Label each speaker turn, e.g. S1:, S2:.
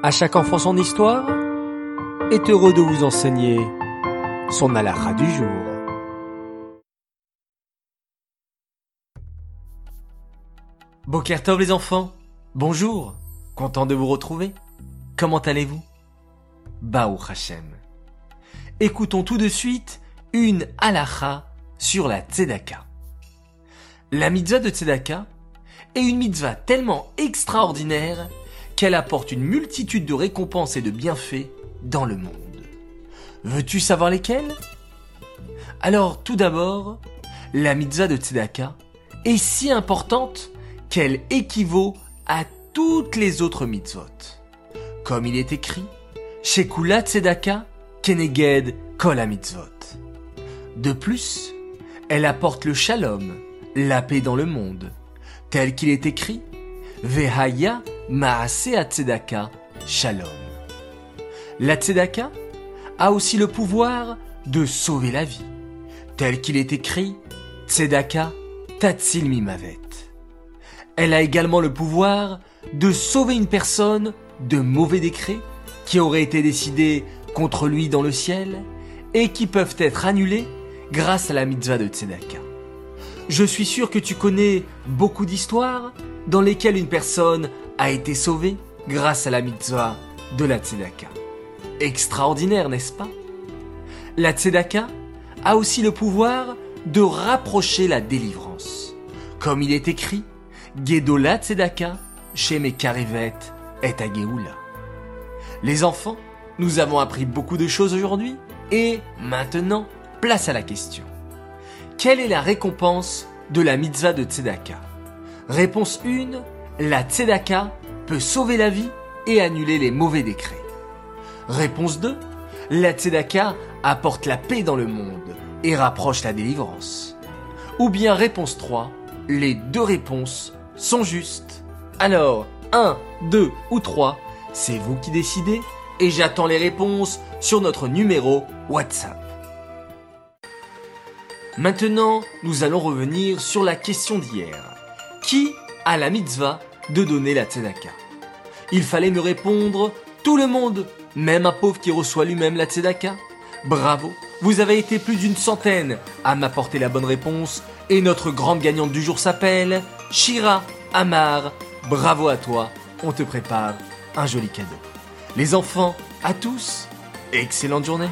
S1: À chaque enfant son histoire est heureux de vous enseigner son halakha du jour. Bokertov les enfants, bonjour, content de vous retrouver. Comment allez-vous? Bao Hashem. Écoutons tout de suite une halakha sur la tzedaka. La mitzvah de tzedaka est une mitzvah tellement extraordinaire qu'elle apporte une multitude de récompenses et de bienfaits dans le monde. Veux-tu savoir lesquels? Alors, tout d'abord, la mitzvah de Tzedaka est si importante qu'elle équivaut à toutes les autres mitzvot. Comme il est écrit, Shekula Tzedaka Keneged Kol mitzvot. De plus, elle apporte le shalom, la paix dans le monde, tel qu'il est écrit, Vehaya Maase Tzedaka Shalom. La Tzedaka a aussi le pouvoir de sauver la vie, tel qu'il est écrit Tzedaka Tatsil Mimavet. Elle a également le pouvoir de sauver une personne de mauvais décrets qui auraient été décidés contre lui dans le ciel et qui peuvent être annulés grâce à la mitzvah de Tzedaka. Je suis sûr que tu connais beaucoup d'histoires dans lesquelles une personne a été sauvé grâce à la mitzvah de la tzedaka. Extraordinaire, n'est-ce pas? La tzedaka a aussi le pouvoir de rapprocher la délivrance. Comme il est écrit, Gedola tzedaka, chez karivet et Ageoula. Les enfants, nous avons appris beaucoup de choses aujourd'hui et maintenant, place à la question. Quelle est la récompense de la mitzvah de tzedaka? Réponse 1, la tzedaka peut sauver la vie et annuler les mauvais décrets. Réponse 2. La tzedaka apporte la paix dans le monde et rapproche la délivrance. Ou bien réponse 3. Les deux réponses sont justes. Alors, 1, 2 ou 3, c'est vous qui décidez et j'attends les réponses sur notre numéro WhatsApp. Maintenant, nous allons revenir sur la question d'hier. Qui a la mitzvah de donner la tzedaka. Il fallait me répondre tout le monde, même un pauvre qui reçoit lui-même la tzedaka. Bravo, vous avez été plus d'une centaine à m'apporter la bonne réponse et notre grande gagnante du jour s'appelle Shira Amar. Bravo à toi, on te prépare un joli cadeau. Les enfants, à tous, excellente journée.